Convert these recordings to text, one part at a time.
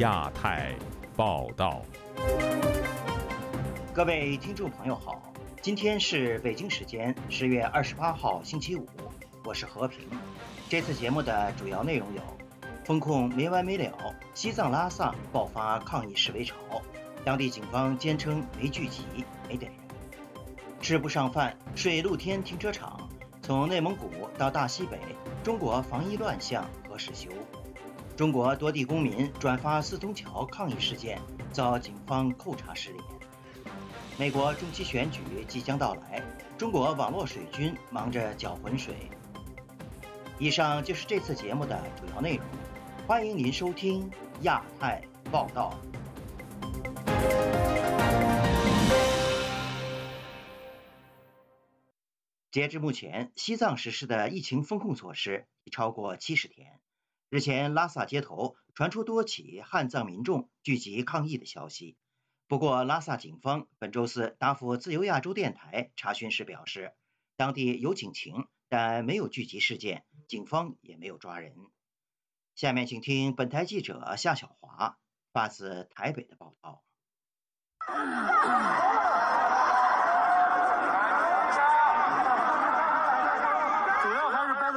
亚太报道。各位听众朋友好，今天是北京时间十月二十八号星期五，我是和平。这次节目的主要内容有：风控没完没了，西藏拉萨爆发抗议示威潮，当地警方坚称没聚集、没逮人；吃不上饭，睡露天停车场。从内蒙古到大西北，中国防疫乱象何时休？中国多地公民转发四通桥抗议事件，遭警方扣查失联。美国中期选举即将到来，中国网络水军忙着搅浑水。以上就是这次节目的主要内容，欢迎您收听亚太报道。截至目前，西藏实施的疫情封控措施已超过七十天。日前，拉萨街头传出多起汉藏民众聚集抗议的消息。不过，拉萨警方本周四答复自由亚洲电台查询时表示，当地有警情，但没有聚集事件，警方也没有抓人。下面请听本台记者夏小华发自台北的报道。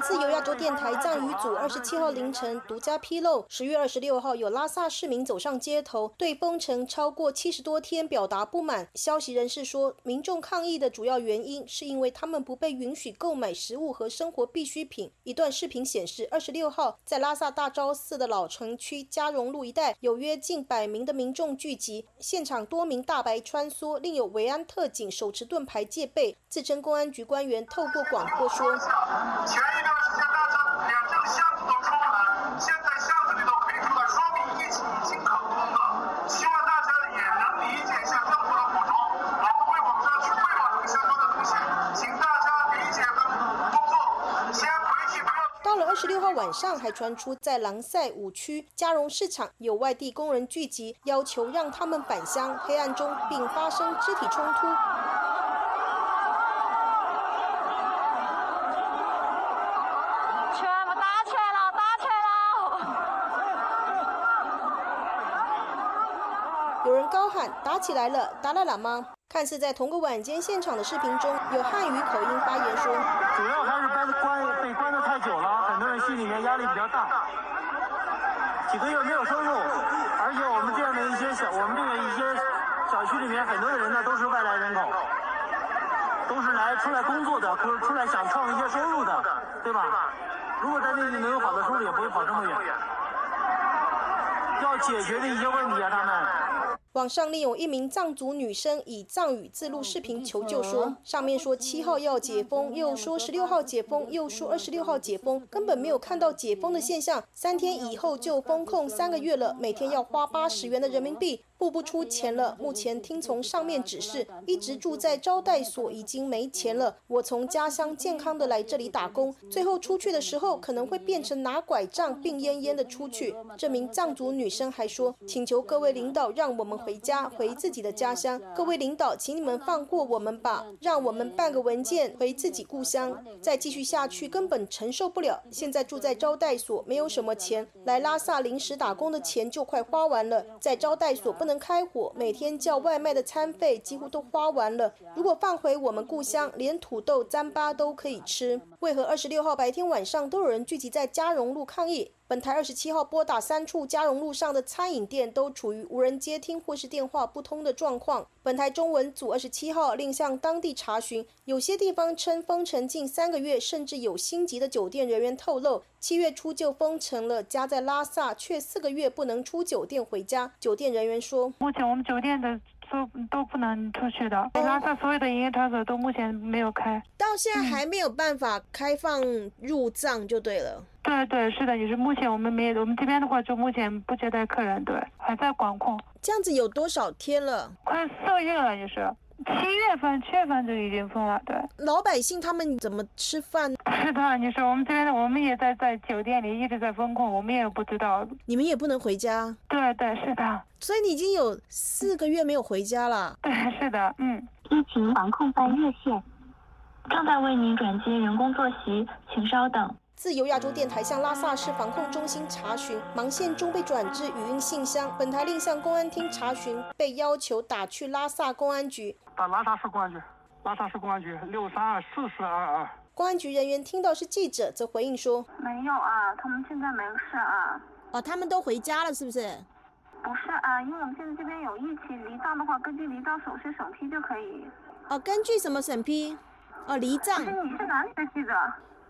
自由亚洲电台藏语组二十七号凌晨独家披露，十月二十六号有拉萨市民走上街头，对封城超过七十多天表达不满。消息人士说，民众抗议的主要原因是因为他们不被允许购买食物和生活必需品。一段视频显示，二十六号在拉萨大昭寺的老城区嘉荣路一带，有约近百名的民众聚集，现场多名大白穿梭，另有维安特警手持盾牌戒备。自称公安局官员透过广播说。上，还传出在狼赛五区加绒市场有外地工人聚集，要求让他们返乡。黑暗中并发生肢体冲突。打起来了，打了了吗？看似在同个晚间现场的视频中，有汉语口音发言说：“主要还是被关被关，心里面压力比较大，几个月没有收入，而且我们这样的一些小，我们这个一些小区里面很多的人呢都是外来人口，都是来出来工作的，可出来想创一些收入的，对吧？如果在内地能有好的收入，也不会跑这么远。要解决的一些问题啊，他们。”网上另有一名藏族女生以藏语自录视频求救，说上面说七号要解封，又说十六号解封，又说二十六号解封，根本没有看到解封的现象。三天以后就封控三个月了，每天要花八十元的人民币。付不出钱了，目前听从上面指示，一直住在招待所，已经没钱了。我从家乡健康的来这里打工，最后出去的时候可能会变成拿拐杖，病恹恹的出去。这名藏族女生还说，请求各位领导让我们回家，回自己的家乡。各位领导，请你们放过我们吧，让我们办个文件回自己故乡。再继续下去根本承受不了。现在住在招待所，没有什么钱，来拉萨临时打工的钱就快花完了，在招待所不能。开火，每天叫外卖的餐费几乎都花完了。如果放回我们故乡，连土豆、糌粑都可以吃。为何二十六号白天晚上都有人聚集在嘉荣路抗议？本台二十七号拨打三处嘉荣路上的餐饮店，都处于无人接听或是电话不通的状况。本台中文组二十七号另向当地查询，有些地方称封城近三个月，甚至有星级的酒店人员透露，七月初就封城了，家在拉萨却四个月不能出酒店回家。酒店人员说，目前我们酒店的。都都不能出去的，拉萨所有的营业场所都目前没有开，到现在还没有办法开放入藏就对了。对对，是的，也是目前我们没有，我们这边的话就目前不接待客人，对，还在管控。这样子有多少天了？快四个月了，也是。七月份、七月份就已经封了，对。老百姓他们怎么吃饭？是的，你说我们这边的，我们也在在酒店里一直在封控，我们也不知道。你们也不能回家？对对，是的。所以你已经有四个月没有回家了。对，是的，嗯。疫情防控办热线，正在为您转接人工坐席，请稍等。自由亚洲电台向拉萨市防控中心查询，忙线中被转至语音信箱。本台另向公安厅查询，被要求打去拉萨公安局。打拉萨市公安局，拉萨市公安局六三二四四二二。公安局人员听到是记者，则回应说：“没有啊，他们现在没事啊。哦，他们都回家了，是不是？不是啊，因为我们现在这边有疫情离账的话，根据离账手续审批就可以。哦，根据什么审批？哦，离账。你是哪里的记者？”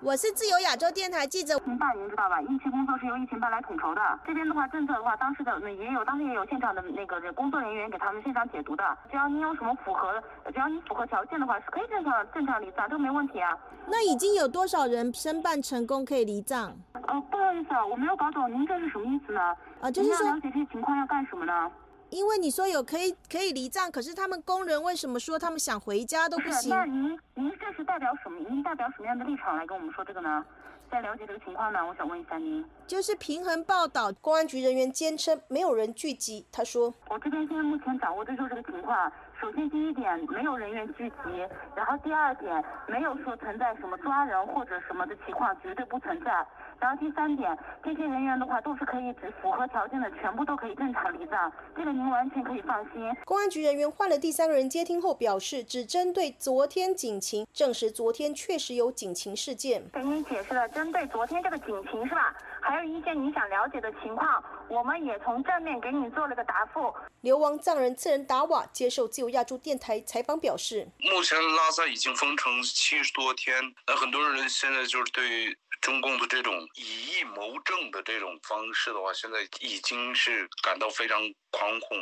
我是自由亚洲电台记者。疫情办您知道吧？疫情工作是由疫情办来统筹的。这边的话，政策的话，当时的也有，当时也有现场的那个工作人员给他们现场解读的。只要你有什么符合，只要你符合条件的话，是可以正常正常离账，这个没问题啊。那已经有多少人申办成功可以离账？呃，不好意思啊，我没有搞懂，您这是什么意思呢？啊，就是说了解这些情况要干什么呢？因为你说有可以可以离账，可是他们工人为什么说他们想回家都不行？那您您这是代表什么？您代表什么样的立场来跟我们说这个呢？在了解这个情况呢，我想问一下您。就是平衡报道，公安局人员坚称没有人聚集。他说，我这边现在目前掌握的就是这个情况。首先第一点，没有人员聚集；然后第二点，没有说存在什么抓人或者什么的情况，绝对不存在。然后第三点，这些人员的话都是可以只符合条件的，全部都可以正常离账，这个您完全可以放心。公安局人员换了第三个人接听后表示，只针对昨天警情，证实昨天确实有警情事件。给您解释了，针对昨天这个警情是吧？还有一些你想了解的情况，我们也从正面给你做了个答复。流亡藏人次仁达瓦接受自由亚洲电台采访表示，目前拉萨已经封城七十多天，那很多人现在就是对。中共的这种以意谋政的这种方式的话，现在已经是感到非常惶恐，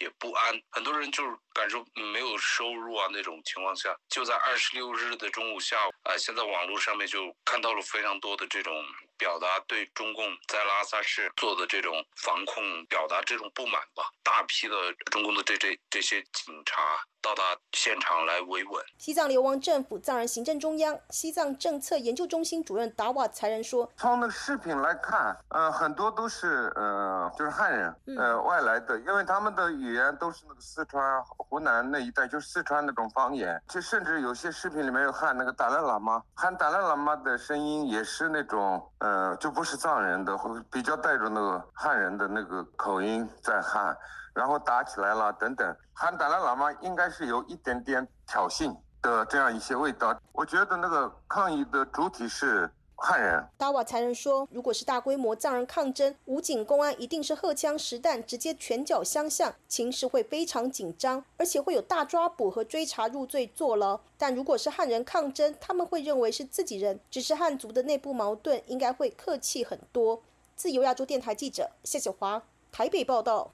也不安。很多人就是感受没有收入啊那种情况下，就在二十六日的中午下午啊，现在网络上面就看到了非常多的这种表达对中共在拉萨市做的这种防控表达这种不满吧。大批的中共的这这这些警察。到达现场来维稳。西藏流亡政府藏人行政中央西藏政策研究中心主任达瓦才仁说：“从那个视频来看，呃，很多都是呃，就是汉人，呃，外来的，因为他们的语言都是那个四川、湖南那一带，就是四川那种方言。就甚至有些视频里面有喊那个达赖喇嘛，喊达赖喇嘛的声音也是那种，呃，就不是藏人的，比较带着那个汉人的那个口音在喊。”然后打起来了，等等，喊达赖喇嘛应该是有一点点挑衅的这样一些味道。我觉得那个抗议的主体是汉人。达瓦才人说，如果是大规模藏人抗争，武警公安一定是荷枪实弹，直接拳脚相向，情势会非常紧张，而且会有大抓捕和追查入罪坐牢。但如果是汉人抗争，他们会认为是自己人，只是汉族的内部矛盾，应该会客气很多。自由亚洲电台记者谢小华台北报道。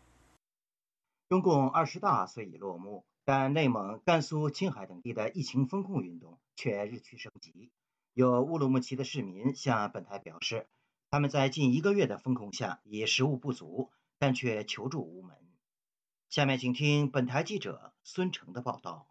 中共二十大虽已落幕，但内蒙、甘肃、青海等地的疫情封控运动却日趋升级。有乌鲁木齐的市民向本台表示，他们在近一个月的封控下已食物不足，但却求助无门。下面请听本台记者孙成的报道。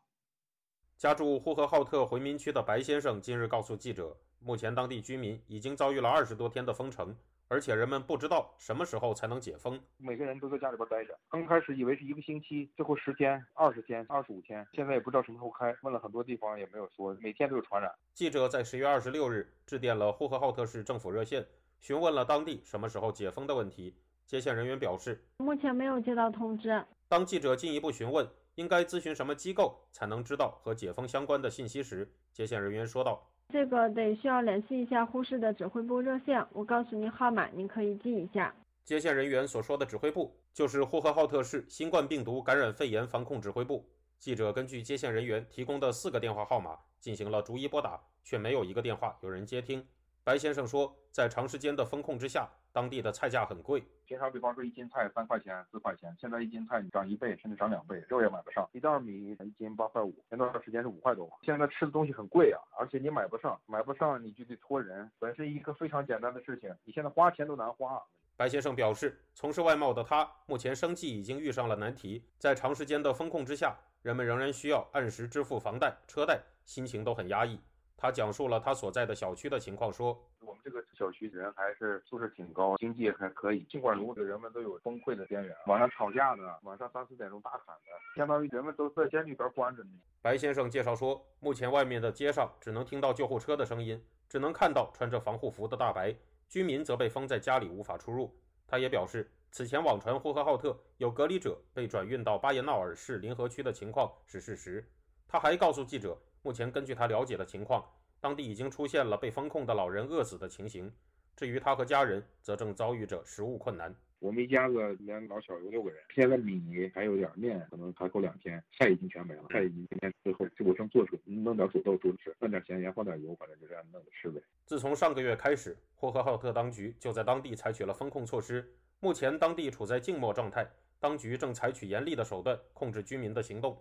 家住呼和浩特回民区的白先生近日告诉记者，目前当地居民已经遭遇了二十多天的封城。而且人们不知道什么时候才能解封，每个人都在家里边待着。刚开始以为是一个星期，最后十天、二十天、二十五天，现在也不知道什么时候开。问了很多地方也没有说，每天都有传染。记者在十月二十六日致电了呼和浩特市政府热线，询问了当地什么时候解封的问题。接线人员表示，目前没有接到通知。当记者进一步询问应该咨询什么机构才能知道和解封相关的信息时，接线人员说道。这个得需要联系一下呼市的指挥部热线，我告诉您号码，您可以记一下。接线人员所说的指挥部，就是呼和浩特市新冠病毒感染肺炎防控指挥部。记者根据接线人员提供的四个电话号码进行了逐一拨打，却没有一个电话有人接听。白先生说，在长时间的封控之下，当地的菜价很贵。平常比方说一斤菜三块钱、四块钱，现在一斤菜你涨一倍，甚至涨两倍，肉也买不上。一袋米一斤八块五，前段时间是五块多。现在吃的东西很贵啊，而且你买不上，买不上你就得托人。本身一个非常简单的事情，你现在花钱都难花。白先生表示，从事外贸的他，目前生计已经遇上了难题。在长时间的风控之下，人们仍然需要按时支付房贷、车贷，心情都很压抑。他讲述了他所在的小区的情况，说：“我们这个小区人还是素质挺高，经济还可以。尽管如此，人们都有崩溃的边缘，晚上吵架的，晚上三四点钟大喊的，相当于人们都在监里边关着呢。白先生介绍说，目前外面的街上只能听到救护车的声音，只能看到穿着防护服的大白，居民则被封在家里无法出入。他也表示，此前网传呼和浩特有隔离者被转运到巴彦淖尔市临河区的情况是事实。他还告诉记者，目前根据他了解的情况，当地已经出现了被封控的老人饿死的情形。至于他和家人，则正遭遇着食物困难。我们一家子连老小有六个人，现在米还有点面，可能还够两天。菜已经全没了，菜已经今天最后就剩做出弄点土豆煮吃，放点咸盐，放点油，反正就这样弄着吃呗。自从上个月开始，呼和浩特当局就在当地采取了封控措施。目前当地处在静默状态，当局正采取严厉的手段控制居民的行动。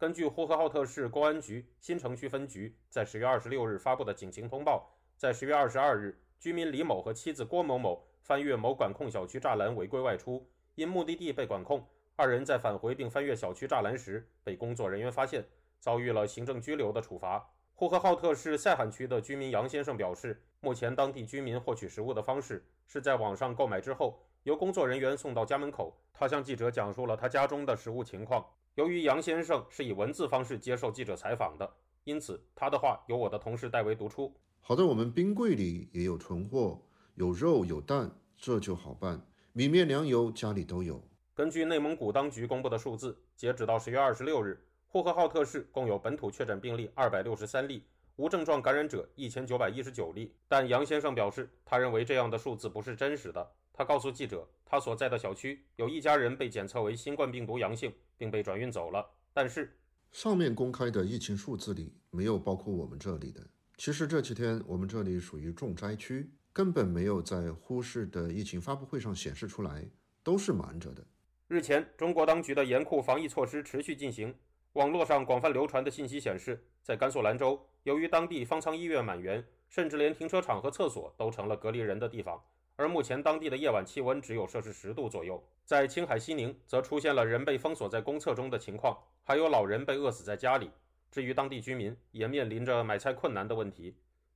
根据呼和浩特市公安局新城区分局在十月二十六日发布的警情通报，在十月二十二日，居民李某和妻子郭某某翻越某管控小区栅栏违规外出，因目的地被管控，二人在返回并翻越小区栅栏时被工作人员发现，遭遇了行政拘留的处罚。呼和浩特市塞罕区的居民杨先生表示，目前当地居民获取食物的方式是在网上购买之后，由工作人员送到家门口。他向记者讲述了他家中的食物情况。由于杨先生是以文字方式接受记者采访的，因此他的话由我的同事代为读出。好在我们冰柜里也有存货，有肉有蛋，这就好办。米面粮油家里都有。根据内蒙古当局公布的数字，截止到十月二十六日，呼和浩特市共有本土确诊病例二百六十三例，无症状感染者一千九百一十九例。但杨先生表示，他认为这样的数字不是真实的。他告诉记者，他所在的小区有一家人被检测为新冠病毒阳性，并被转运走了。但是，上面公开的疫情数字里没有包括我们这里的。其实这几天我们这里属于重灾区，根本没有在呼市的疫情发布会上显示出来，都是瞒着的。日前，中国当局的严酷防疫措施持续进行。网络上广泛流传的信息显示，在甘肃兰州，由于当地方舱医院满员，甚至连停车场和厕所都成了隔离人的地方。而目前当地的夜晚气温只有摄氏十度左右，在青海西宁则出现了人被封锁在公厕中的情况，还有老人被饿死在家里。至于当地居民，也面临着买菜困难的问题。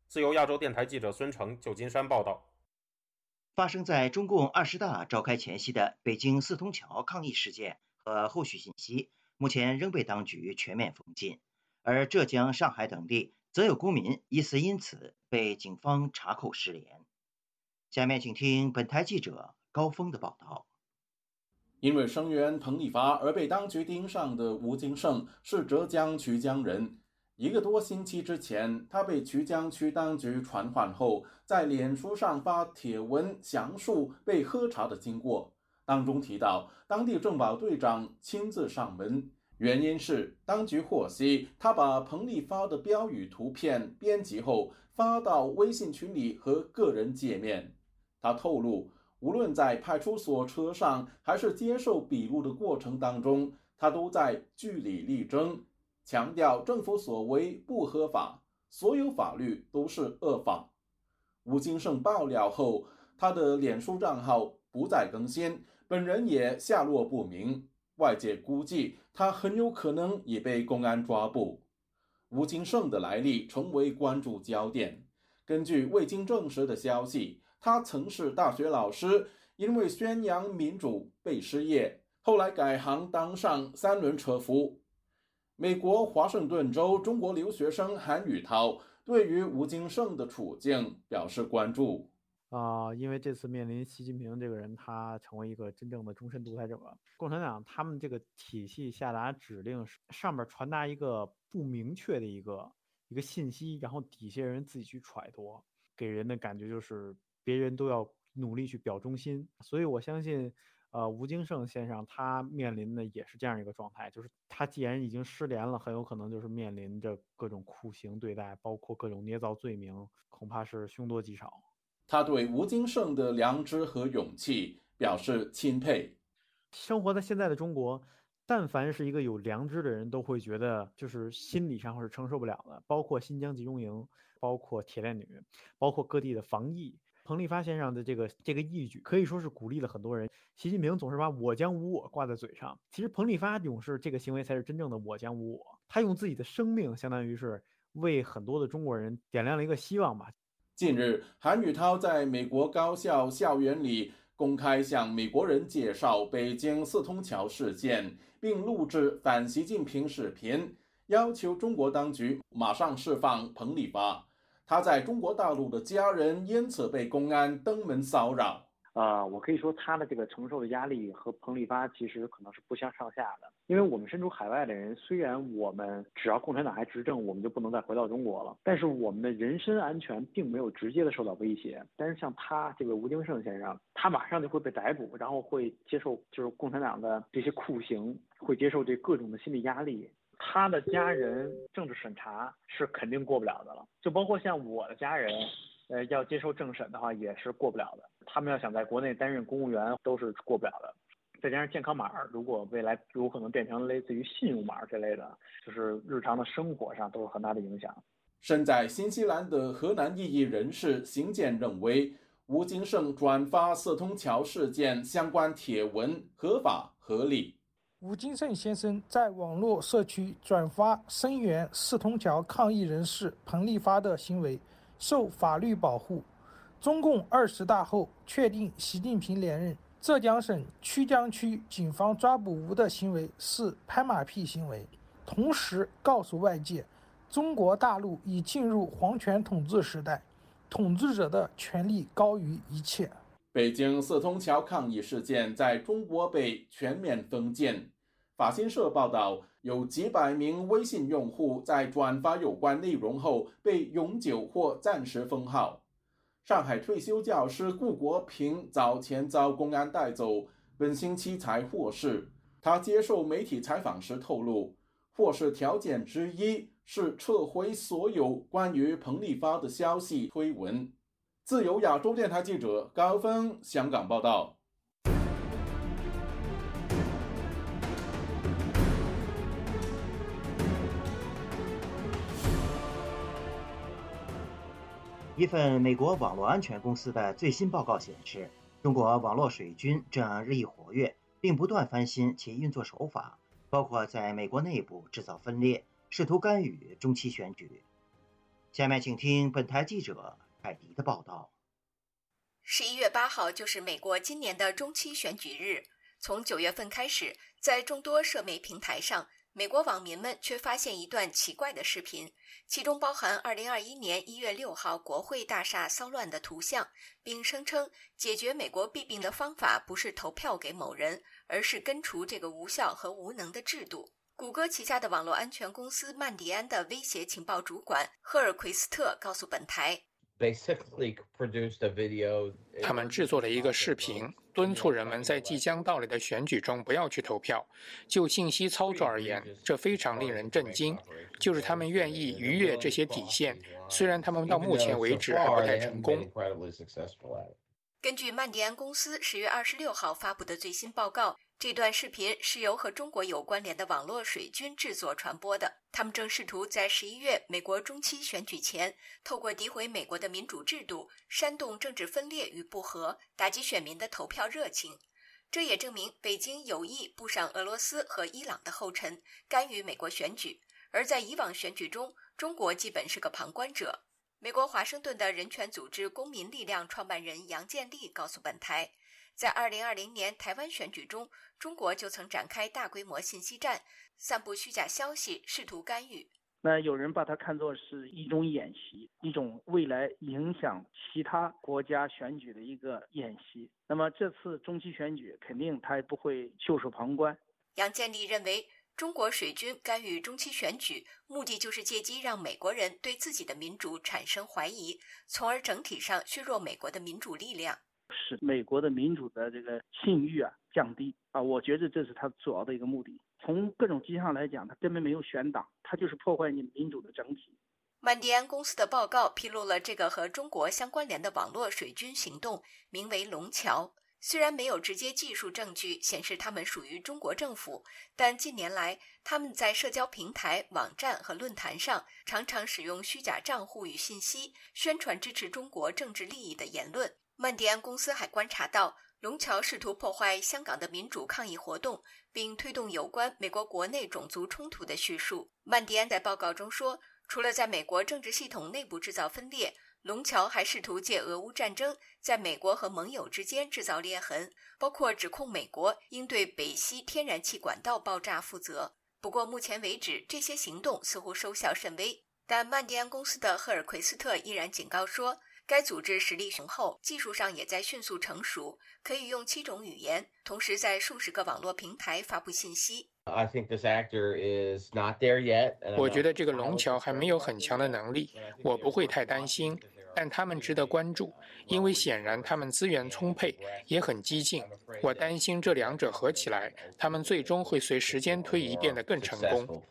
自由亚洲电台记者孙成，旧金山报道。发生在中共二十大召开前夕的北京四通桥抗议事件和后续信息，目前仍被当局全面封禁，而浙江、上海等地则有公民疑似因此被警方查扣失联。下面请听本台记者高峰的报道。因为声援彭丽发而被当局盯上的吴金胜是浙江衢江人。一个多星期之前，他被衢江区当局传唤后，在脸书上发帖文详述被喝茶的经过，当中提到当地政保队长亲自上门，原因是当局获悉他把彭丽发的标语图片编辑后发到微信群里和个人界面。他透露，无论在派出所车上，还是接受笔录的过程当中，他都在据理力争，强调政府所为不合法，所有法律都是恶法。吴金胜爆料后，他的脸书账号不再更新，本人也下落不明，外界估计他很有可能已被公安抓捕。吴金胜的来历成为关注焦点。根据未经证实的消息。他曾是大学老师，因为宣扬民主被失业，后来改行当上三轮车夫。美国华盛顿州中国留学生韩宇涛对于吴金胜的处境表示关注。啊，因为这次面临习近平这个人，他成为一个真正的终身独裁者。共产党他们这个体系下达指令，上面传达一个不明确的一个一个信息，然后底下人自己去揣度，给人的感觉就是。别人都要努力去表忠心，所以我相信，呃，吴京胜先生他面临的也是这样一个状态，就是他既然已经失联了，很有可能就是面临着各种酷刑对待，包括各种捏造罪名，恐怕是凶多吉少。他对吴京胜的良知和勇气表示钦佩。生活在现在的中国，但凡是一个有良知的人，都会觉得就是心理上是承受不了的，包括新疆集中营，包括铁链女，包括各地的防疫。彭立发先生的这个这个义举可以说是鼓励了很多人。习近平总是把我将无我挂在嘴上，其实彭立发勇士这个行为才是真正的我将无我。他用自己的生命，相当于是为很多的中国人点亮了一个希望吧。近日，韩宇涛在美国高校校园里公开向美国人介绍北京四通桥事件，并录制反习近平视频，要求中国当局马上释放彭立发。他在中国大陆的家人因此被公安登门骚扰。啊，我可以说他的这个承受的压力和彭丽发其实可能是不相上下的。因为我们身处海外的人，虽然我们只要共产党还执政，我们就不能再回到中国了，但是我们的人身安全并没有直接的受到威胁。但是像他这个吴京胜先生，他马上就会被逮捕，然后会接受就是共产党的这些酷刑，会接受这各种的心理压力。他的家人政治审查是肯定过不了的了，就包括像我的家人。呃，要接受政审的话也是过不了的。他们要想在国内担任公务员，都是过不了的。再加上健康码，如果未来有可能变成类似于信用码之类的，就是日常的生活上都有很大的影响。身在新西兰的河南异议人士邢健认为，吴金胜转发四通桥事件相关帖文合法合理。吴金胜先生在网络社区转发声援四通桥抗议人士彭丽发的行为。受法律保护。中共二十大后确定习近平连任，浙江省曲江区警方抓捕吴的行为是拍马屁行为，同时告诉外界，中国大陆已进入皇权统治时代，统治者的权力高于一切。北京四通桥抗议事件在中国被全面封禁。法新社报道。有几百名微信用户在转发有关内容后被永久或暂时封号。上海退休教师顾国平早前遭公安带走，本星期才获释。他接受媒体采访时透露，获释条件之一是撤回所有关于彭丽发的消息推文。自由亚洲电台记者高峰香港报道。一份美国网络安全公司的最新报告显示，中国网络水军正日益活跃，并不断翻新其运作手法，包括在美国内部制造分裂，试图干预中期选举。下面请听本台记者凯迪的报道。十一月八号就是美国今年的中期选举日，从九月份开始，在众多社媒平台上。美国网民们却发现一段奇怪的视频，其中包含2021年1月6号国会大厦骚乱的图像，并声称解决美国弊病的方法不是投票给某人，而是根除这个无效和无能的制度。谷歌旗下的网络安全公司曼迪安的威胁情报主管赫尔奎斯特告诉本台。他们制作了一个视频，敦促人们在即将到来的选举中不要去投票。就信息操作而言，这非常令人震惊。就是他们愿意逾越这些底线，虽然他们到目前为止还不太成功。根据曼迪安公司十月二十六号发布的最新报告。这段视频是由和中国有关联的网络水军制作传播的。他们正试图在十一月美国中期选举前，透过诋毁美国的民主制度、煽动政治分裂与不和、打击选民的投票热情。这也证明北京有意步上俄罗斯和伊朗的后尘，干预美国选举。而在以往选举中，中国基本是个旁观者。美国华盛顿的人权组织公民力量创办人杨建立告诉本台。在二零二零年台湾选举中，中国就曾展开大规模信息战，散布虚假消息，试图干预。那有人把它看作是一种演习，一种未来影响其他国家选举的一个演习。那么这次中期选举，肯定他也不会袖手旁观。杨建立认为，中国水军干预中期选举，目的就是借机让美国人对自己的民主产生怀疑，从而整体上削弱美国的民主力量。使美国的民主的这个信誉啊降低啊，我觉得这是他主要的一个目的。从各种迹象来讲，他根本没有选党，他就是破坏你民主的整体。曼迪安公司的报告披露了这个和中国相关联的网络水军行动，名为“龙桥”。虽然没有直接技术证据显示他们属于中国政府，但近年来他们在社交平台、网站和论坛上常常使用虚假账户与信息，宣传支持中国政治利益的言论。曼迪安公司还观察到，龙桥试图破坏香港的民主抗议活动，并推动有关美国国内种族冲突的叙述。曼迪安在报告中说，除了在美国政治系统内部制造分裂，龙桥还试图借俄乌战争在美国和盟友之间制造裂痕，包括指控美国应对北溪天然气管道爆炸负责。不过，目前为止，这些行动似乎收效甚微。但曼迪安公司的赫尔奎斯特依然警告说，该组织实力雄厚，技术上也在迅速成熟，可以用七种语言，同时在数十个网络平台发布信息。我觉得这个龙桥还没有很强的能力，我不会太担心。但他们值得关注，因为显然他们资源充沛，也很激进。我担心这两者合起来，他们最终会随时间推移变得更成功。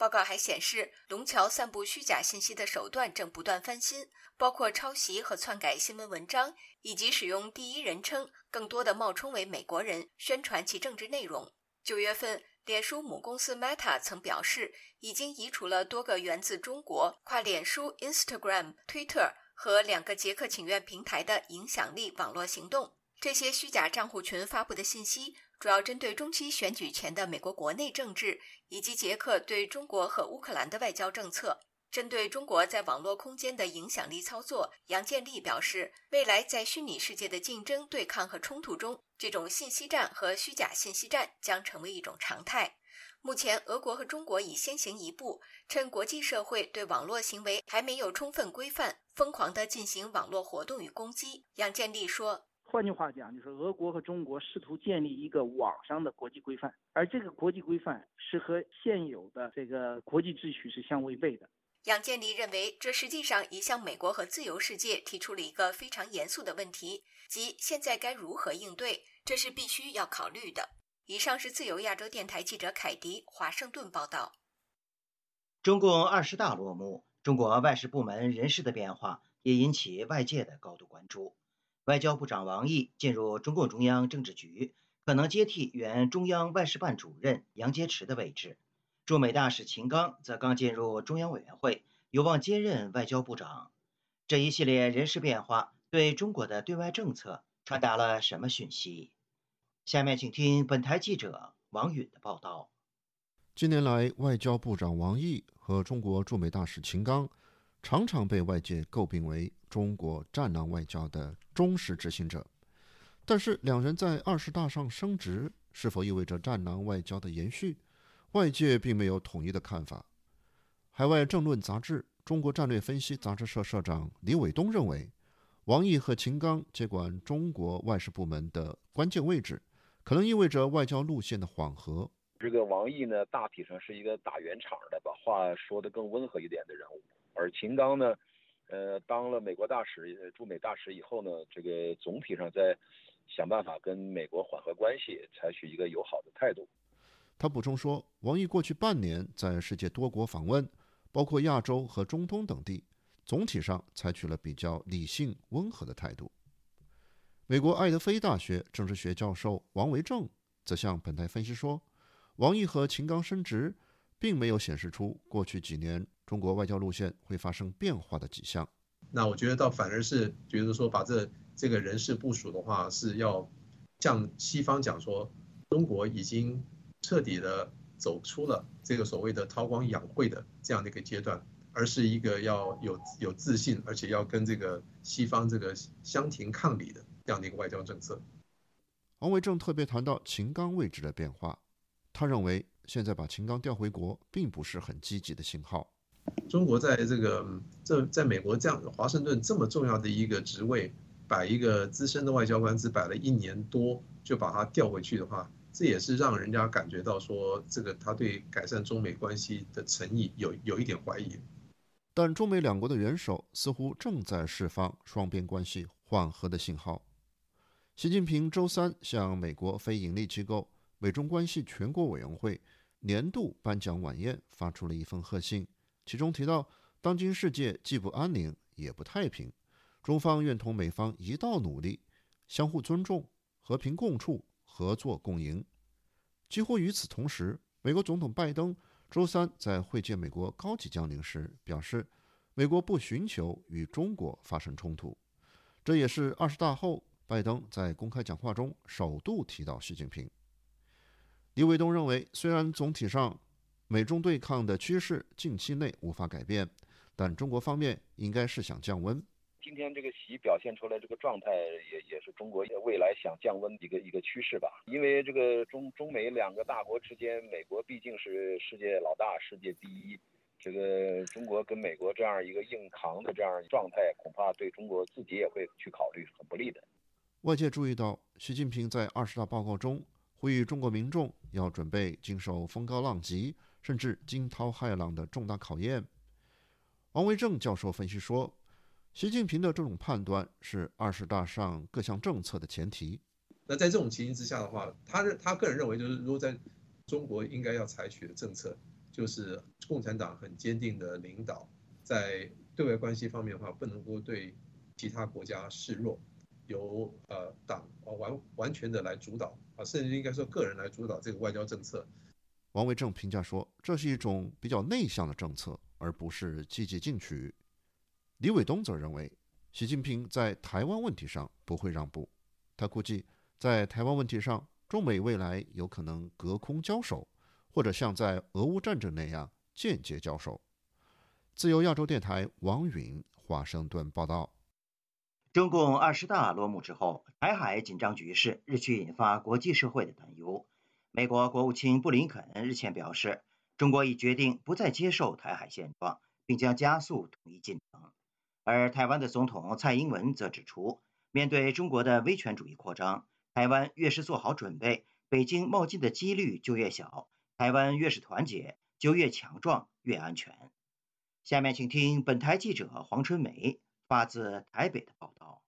报告还显示，龙桥散布虚假信息的手段正不断翻新，包括抄袭和篡改新闻文章，以及使用第一人称，更多的冒充为美国人宣传其政治内容。九月份。脸书母公司 Meta 曾表示，已经移除了多个源自中国、跨脸书、Instagram、Twitter 和两个捷克请愿平台的影响力网络行动。这些虚假账户群发布的信息主要针对中期选举前的美国国内政治，以及捷克对中国和乌克兰的外交政策。针对中国在网络空间的影响力操作，杨建立表示，未来在虚拟世界的竞争、对抗和冲突中，这种信息战和虚假信息战将成为一种常态。目前，俄国和中国已先行一步，趁国际社会对网络行为还没有充分规范，疯狂地进行网络活动与攻击。杨建立说：“换句话讲，就是俄国和中国试图建立一个网上的国际规范，而这个国际规范是和现有的这个国际秩序是相违背的。”杨建立认为，这实际上已向美国和自由世界提出了一个非常严肃的问题，即现在该如何应对？这是必须要考虑的。以上是自由亚洲电台记者凯迪华盛顿报道。中共二十大落幕，中国外事部门人事的变化也引起外界的高度关注。外交部长王毅进入中共中央政治局，可能接替原中央外事办主任杨洁篪的位置。驻美大使秦刚则刚进入中央委员会，有望接任外交部长。这一系列人事变化对中国的对外政策传达了什么讯息？下面请听本台记者王允的报道。近年来，外交部长王毅和中国驻美大使秦刚常常被外界诟病为中国“战狼外交”的忠实执行者。但是，两人在二十大上升职，是否意味着“战狼外交”的延续？外界并没有统一的看法。海外政论杂志《中国战略分析》杂志社社长李伟东认为，王毅和秦刚接管中国外事部门的关键位置，可能意味着外交路线的缓和。这个王毅呢，大体上是一个打圆场的，把话说得更温和一点的人物；而秦刚呢，呃，当了美国大使、驻美大使以后呢，这个总体上在想办法跟美国缓和关系，采取一个友好的态度。他补充说，王毅过去半年在世界多国访问，包括亚洲和中东等地，总体上采取了比较理性、温和的态度。美国爱德菲大学政治学教授王维正则向本台分析说，王毅和秦刚升职，并没有显示出过去几年中国外交路线会发生变化的迹象。那我觉得倒反而是觉得说，把这这个人事部署的话，是要向西方讲说，中国已经。彻底的走出了这个所谓的韬光养晦的这样的一个阶段，而是一个要有有自信，而且要跟这个西方这个相庭抗礼的这样的一个外交政策。王维正特别谈到秦刚位置的变化，他认为现在把秦刚调回国并不是很积极的信号。中国在这个这在美国这样华盛顿这么重要的一个职位，摆一个资深的外交官只摆了一年多就把他调回去的话。这也是让人家感觉到说，这个他对改善中美关系的诚意有有一点怀疑。但中美两国的元首似乎正在释放双边关系缓和的信号。习近平周三向美国非营利机构美中关系全国委员会年度颁奖晚宴发出了一封贺信，其中提到，当今世界既不安宁也不太平，中方愿同美方一道努力，相互尊重，和平共处。合作共赢。几乎与此同时，美国总统拜登周三在会见美国高级将领时表示，美国不寻求与中国发生冲突。这也是二十大后拜登在公开讲话中首度提到习近平。李伟东认为，虽然总体上美中对抗的趋势近期内无法改变，但中国方面应该是想降温。今天这个习表现出来这个状态，也也是中国未来想降温一个一个趋势吧。因为这个中中美两个大国之间，美国毕竟是世界老大、世界第一，这个中国跟美国这样一个硬扛的这样状态，恐怕对中国自己也会去考虑很不利的。外界注意到，习近平在二十大报告中呼吁中国民众要准备经受风高浪急，甚至惊涛骇浪的重大考验。王维正教授分析说。习近平的这种判断是二十大上各项政策的前提。那在这种情形之下的话，他认他个人认为，就是如果在中国应该要采取的政策，就是共产党很坚定的领导，在对外关系方面的话，不能够对其他国家示弱，由呃党完完全的来主导啊，甚至应该说个人来主导这个外交政策。王维正评价说，这是一种比较内向的政策，而不是积极进取。李伟东则认为，习近平在台湾问题上不会让步。他估计，在台湾问题上，中美未来有可能隔空交手，或者像在俄乌战争那样间接交手。自由亚洲电台王允华盛顿报道。中共二十大落幕之后，台海紧张局势日趋引发国际社会的担忧。美国国务卿布林肯日前表示，中国已决定不再接受台海现状，并将加速统一进程。而台湾的总统蔡英文则指出，面对中国的威权主义扩张，台湾越是做好准备，北京冒进的几率就越小；台湾越是团结，就越强壮、越安全。下面请听本台记者黄春梅发自台北的报道。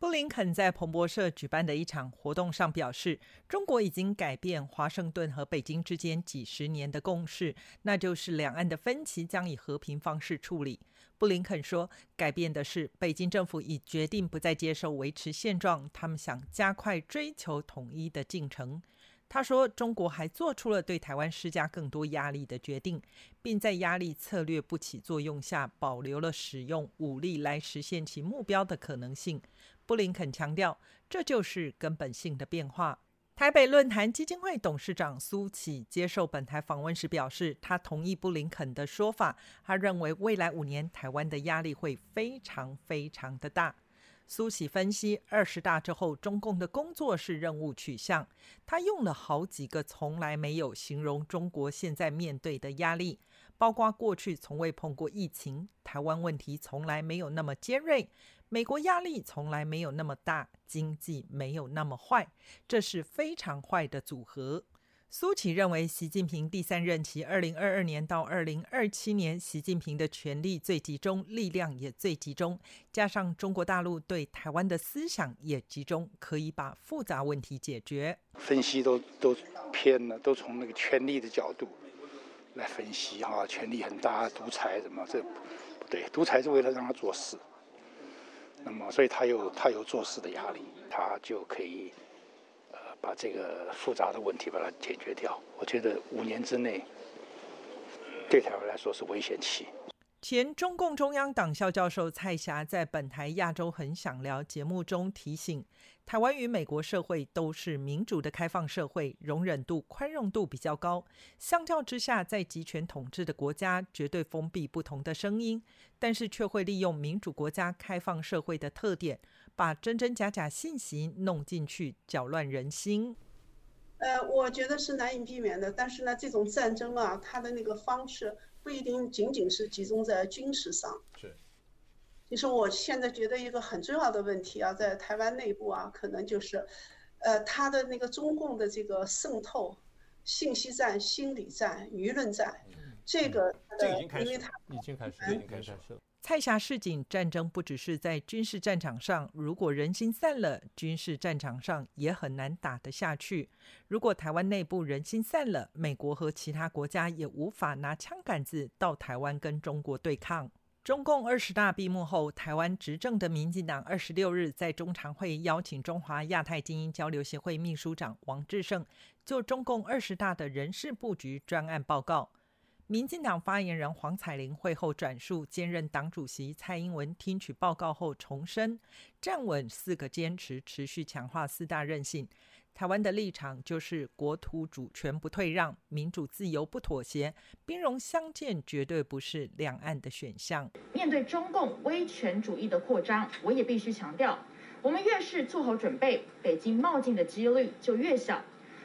布林肯在彭博社举办的一场活动上表示，中国已经改变华盛顿和北京之间几十年的共识，那就是两岸的分歧将以和平方式处理。布林肯说，改变的是北京政府已决定不再接受维持现状，他们想加快追求统一的进程。他说，中国还做出了对台湾施加更多压力的决定，并在压力策略不起作用下，保留了使用武力来实现其目标的可能性。布林肯强调，这就是根本性的变化。台北论坛基金会董事长苏启接受本台访问时表示，他同意布林肯的说法。他认为未来五年台湾的压力会非常非常的大。苏喜分析，二十大之后中共的工作是任务取向。他用了好几个从来没有形容中国现在面对的压力，包括过去从未碰过疫情，台湾问题从来没有那么尖锐。美国压力从来没有那么大，经济没有那么坏，这是非常坏的组合。苏启认为，习近平第三任期二零二二年到二零二七年，习近平的权力最集中，力量也最集中，加上中国大陆对台湾的思想也集中，可以把复杂问题解决。分析都都偏了，都从那个权力的角度来分析哈，权力很大，独裁什么，这不对，独裁是为了让他做事。那么，所以他有他有做事的压力，他就可以把这个复杂的问题把它解决掉。我觉得五年之内对台湾来说是危险期。前中共中央党校教授蔡霞在本台《亚洲很想聊》节目中提醒。台湾与美国社会都是民主的开放社会，容忍度、宽容度比较高。相较之下，在集权统治的国家，绝对封闭不同的声音，但是却会利用民主国家开放社会的特点，把真真假假信息弄进去，搅乱人心。呃，我觉得是难以避免的。但是呢，这种战争啊，它的那个方式不一定仅仅是集中在军事上。是。其实我现在觉得一个很重要的问题啊，在台湾内部啊，可能就是，呃，他的那个中共的这个渗透、信息战、心理战、舆论战，这个这已经开始，已经开始，已经开始了。蔡霞示警，战争不只是在军事战场上，如果人心散了，军事战场上也很难打得下去。如果台湾内部人心散了，美国和其他国家也无法拿枪杆子到台湾跟中国对抗。中共二十大闭幕后，台湾执政的民进党二十六日在中常会邀请中华亚太精英交流协会秘书长王志胜就中共二十大的人事布局专案报告。民进党发言人黄彩玲会后转述，兼任党主席蔡英文听取报告后重申，站稳四个坚持，持续强化四大韧性。台湾的立场就是国土主权不退让，民主自由不妥协，兵戎相见绝对不是两岸的选项。面对中共威权主义的扩张，我也必须强调，我们越是做好准备，北京冒进的几率就越小；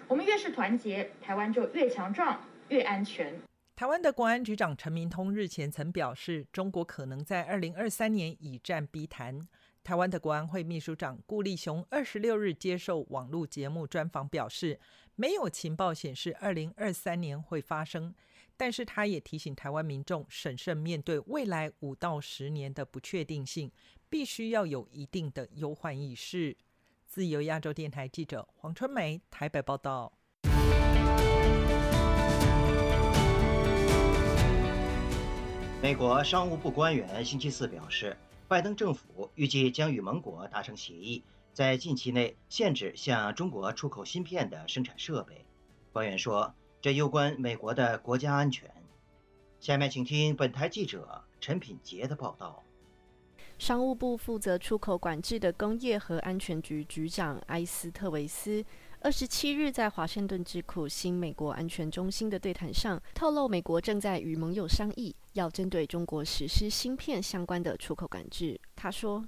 我们越是团结，台湾就越强壮、越安全。台湾的国安局长陈明通日前曾表示，中国可能在二零二三年以战逼谈。台湾的国安会秘书长顾立雄二十六日接受网络节目专访表示，没有情报显示二零二三年会发生，但是他也提醒台湾民众审慎面对未来五到十年的不确定性，必须要有一定的忧患意识。自由亚洲电台记者黄春梅台北报道。美国商务部官员星期四表示，拜登政府预计将与盟国达成协议，在近期内限制向中国出口芯片的生产设备。官员说，这攸关美国的国家安全。下面请听本台记者陈品杰的报道。商务部负责出口管制的工业和安全局局长埃斯特维斯。二十七日，在华盛顿智库新美国安全中心的对谈上，透露美国正在与盟友商议，要针对中国实施芯片相关的出口管制。他说：“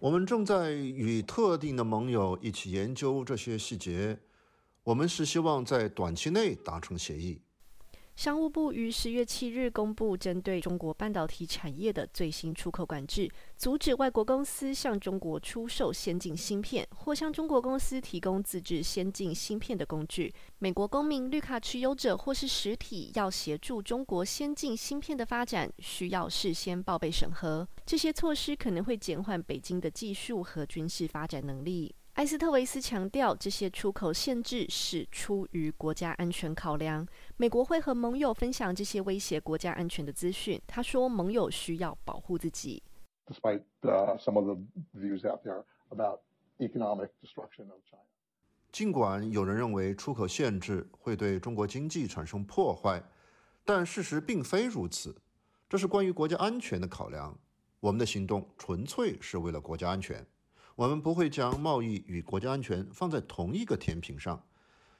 我们正在与特定的盟友一起研究这些细节，我们是希望在短期内达成协议。”商务部于十月七日公布针对中国半导体产业的最新出口管制，阻止外国公司向中国出售先进芯片或向中国公司提供自制先进芯片的工具。美国公民、绿卡持有者或是实体要协助中国先进芯片的发展，需要事先报备审核。这些措施可能会减缓北京的技术和军事发展能力。埃斯特维斯强调，这些出口限制是出于国家安全考量。美国会和盟友分享这些威胁国家安全的资讯。他说，盟友需要保护自己。尽管有人认为出口限制会对中国经济产生破坏，但事实并非如此。这是关于国家安全的考量。我们的行动纯粹是为了国家安全。我们不会将贸易与国家安全放在同一个天平上。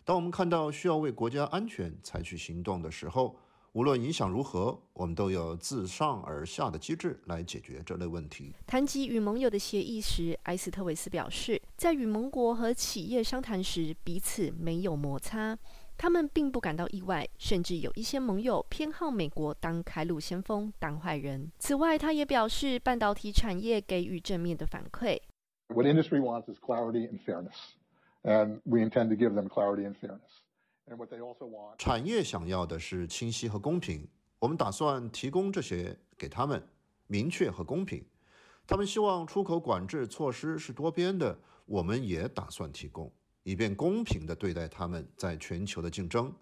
当我们看到需要为国家安全采取行动的时候，无论影响如何，我们都有自上而下的机制来解决这类问题。谈及与盟友的协议时，埃斯特维斯表示，在与盟国和企业商谈时，彼此没有摩擦，他们并不感到意外，甚至有一些盟友偏好美国当开路先锋、当坏人。此外，他也表示，半导体产业给予正面的反馈。What industry wants is clarity and fairness, and we intend to give them clarity and fairness. And what they also want. 产业想要的是清晰和公平，我们打算提供这些给他们，明确和公平。他们希望出口管制措施是多边的，我们也打算提供，以便公平地对待他们在全球的竞争。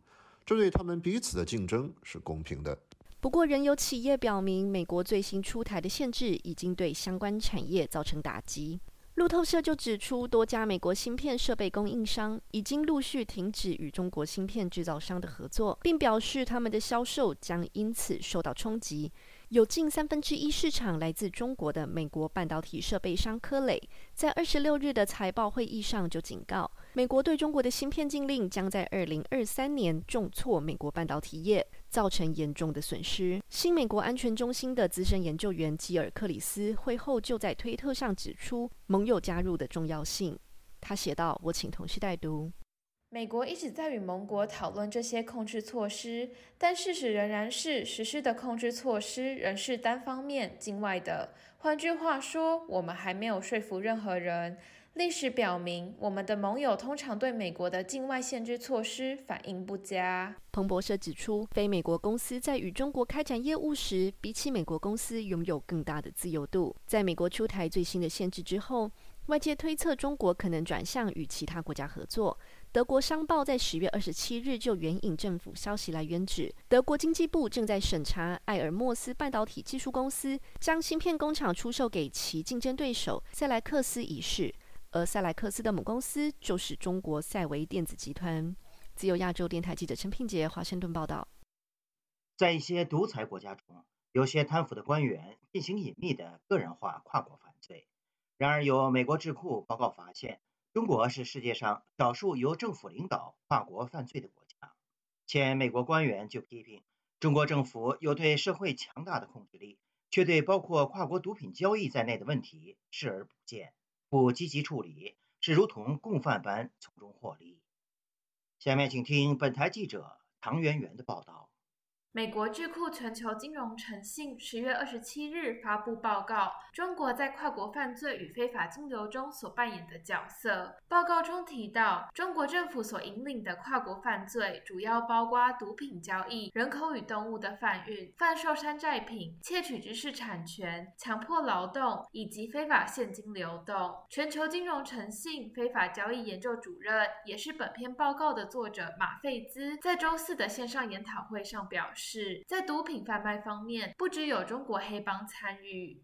这对他们彼此的竞争是公平的。不过，仍有企业表明，美国最新出台的限制已经对相关产业造成打击。路透社就指出，多家美国芯片设备供应商已经陆续停止与中国芯片制造商的合作，并表示他们的销售将因此受到冲击。有近三分之一市场来自中国的美国半导体设备商科磊，在二十六日的财报会议上就警告，美国对中国的芯片禁令将在二零二三年重挫美国半导体业。造成严重的损失。新美国安全中心的资深研究员吉尔克里斯会后就在推特上指出盟友加入的重要性。他写道：“我请同事代读。美国一直在与盟国讨论这些控制措施，但事实仍然是实施的控制措施仍是单方面、境外的。换句话说，我们还没有说服任何人。”历史表明，我们的盟友通常对美国的境外限制措施反应不佳。彭博社指出，非美国公司在与中国开展业务时，比起美国公司拥有更大的自由度。在美国出台最新的限制之后，外界推测中国可能转向与其他国家合作。德国商报在十月二十七日就援引政府消息来源指，德国经济部正在审查埃尔默斯半导体技术公司将芯片工厂出售给其竞争对手塞莱克斯一事。而塞莱克斯的母公司就是中国赛维电子集团。自由亚洲电台记者陈平杰华盛顿报道。在一些独裁国家中，有些贪腐的官员进行隐秘的个人化跨国犯罪，然而，有美国智库报告发现，中国是世界上少数由政府领导跨国犯罪的国家。前美国官员就批评，中国政府有对社会强大的控制力，却对包括跨国毒品交易在内的问题视而不见，不积极处理，是如同共犯般从中获利。下面请听本台记者唐媛媛的报道。美国智库全球金融诚信十月二十七日发布报告，中国在跨国犯罪与非法金流中所扮演的角色。报告中提到，中国政府所引领的跨国犯罪主要包括毒品交易、人口与动物的贩运、贩售山寨品、窃取知识产权、强迫劳动以及非法现金流动。全球金融诚信非法交易研究主任，也是本篇报告的作者马费兹，在周四的线上研讨会上表示。是在毒品贩卖方面，不只有中国黑帮参与。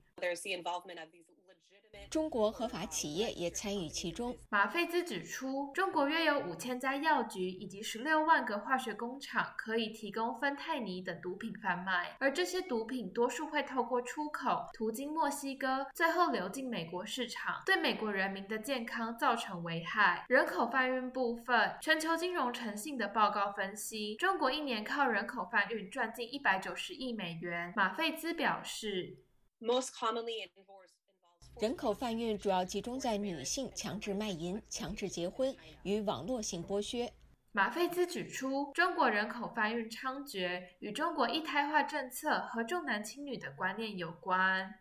中国合法企业也参与其中。马费兹指出，中国约有五千家药局以及十六万个化学工厂可以提供芬太尼等毒品贩卖，而这些毒品多数会透过出口途经墨西哥，最后流进美国市场，对美国人民的健康造成危害。人口贩运部分，全球金融诚信的报告分析，中国一年靠人口贩运赚近一百九十亿美元。马费兹表示。人口贩运主要集中在女性强制卖淫、强制结婚与网络性剥削。马费兹指出，中国人口贩运猖獗与中国一胎化政策和重男轻女的观念有关。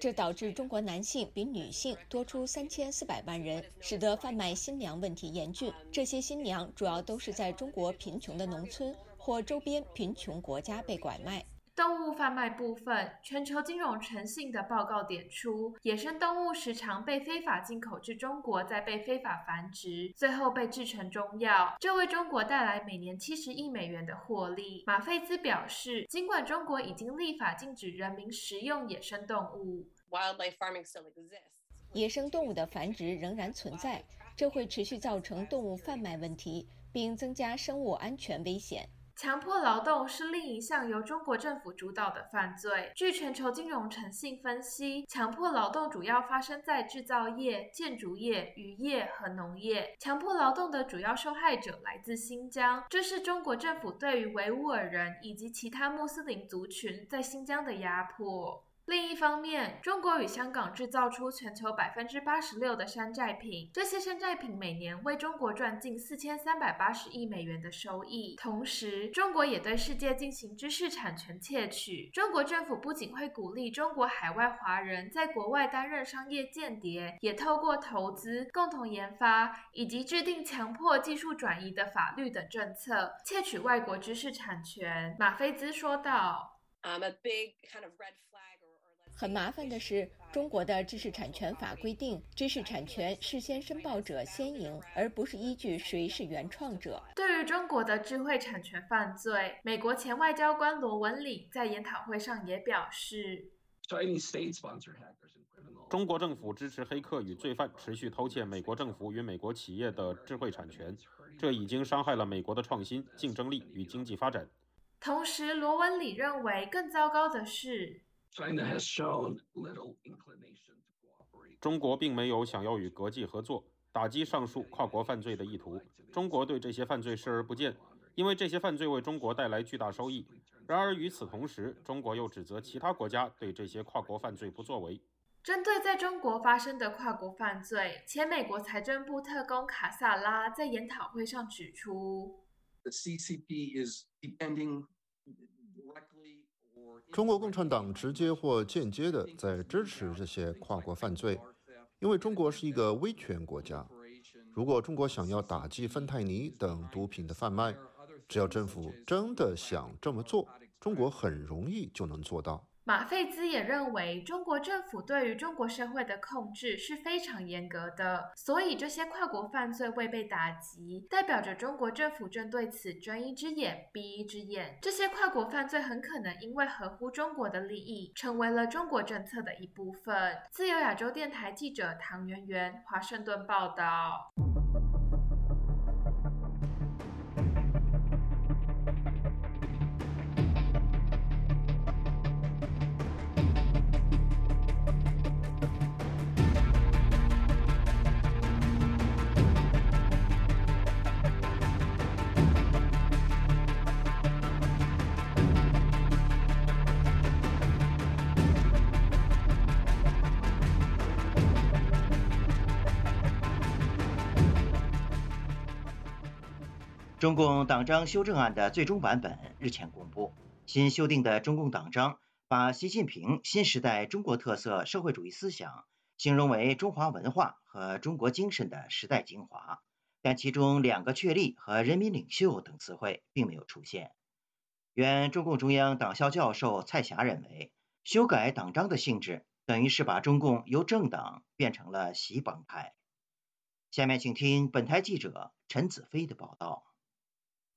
这导致中国男性比女性多出三千四百万人，使得贩卖新娘问题严峻。这些新娘主要都是在中国贫穷的农村或周边贫穷国家被拐卖。动物贩卖部分，全球金融诚信的报告点出，野生动物时常被非法进口至中国，再被非法繁殖，最后被制成中药，这为中国带来每年七十亿美元的获利。马费兹表示，尽管中国已经立法禁止人民食用野生动物，wildlife farming still exists，野生动物的繁殖仍然存在，这会持续造成动物贩卖问题，并增加生物安全危险。强迫劳动是另一项由中国政府主导的犯罪。据全球金融诚信分析，强迫劳动主要发生在制造业、建筑业、渔业和农业。强迫劳动的主要受害者来自新疆，这是中国政府对于维吾尔人以及其他穆斯林族群在新疆的压迫。另一方面，中国与香港制造出全球百分之八十六的山寨品，这些山寨品每年为中国赚近四千三百八十亿美元的收益。同时，中国也对世界进行知识产权窃取。中国政府不仅会鼓励中国海外华人在国外担任商业间谍，也透过投资、共同研发以及制定强迫技术转移的法律等政策，窃取外国知识产权。马菲兹说道：“I'm a big kind of red flag。很麻烦的是，中国的知识产权法规定，知识产权事先申报者先赢，而不是依据谁是原创者。对于中国的智慧产权犯罪，美国前外交官罗文礼在研讨会上也表示：中国政府支持黑客与罪犯持续偷窃美国政府与美国企业的智慧产权，这已经伤害了美国的创新、竞争力与经济发展。同时，罗文里认为，更糟糕的是。中国并没有想要与国际合作打击上述跨国犯罪的意图。中国对这些犯罪视而不见，因为这些犯罪为中国带来巨大收益。然而与此同时，中国又指责其他国家对这些跨国犯罪不作为。针对在中国发生的跨国犯罪，前美国财政部特工卡萨拉在研讨会上指出。中国共产党直接或间接的在支持这些跨国犯罪，因为中国是一个威权国家。如果中国想要打击芬太尼等毒品的贩卖，只要政府真的想这么做，中国很容易就能做到。马费兹也认为，中国政府对于中国社会的控制是非常严格的，所以这些跨国犯罪未被打击，代表着中国政府正对此睁一只眼闭一只眼。这些跨国犯罪很可能因为合乎中国的利益，成为了中国政策的一部分。自由亚洲电台记者唐媛媛，华盛顿报道。中共党章修正案的最终版本日前公布，新修订的中共党章把习近平新时代中国特色社会主义思想形容为中华文化和中国精神的时代精华，但其中两个确立和人民领袖等词汇并没有出现。原中共中央党校教授蔡霞认为，修改党章的性质等于是把中共由政党变成了习帮派。下面请听本台记者陈子飞的报道。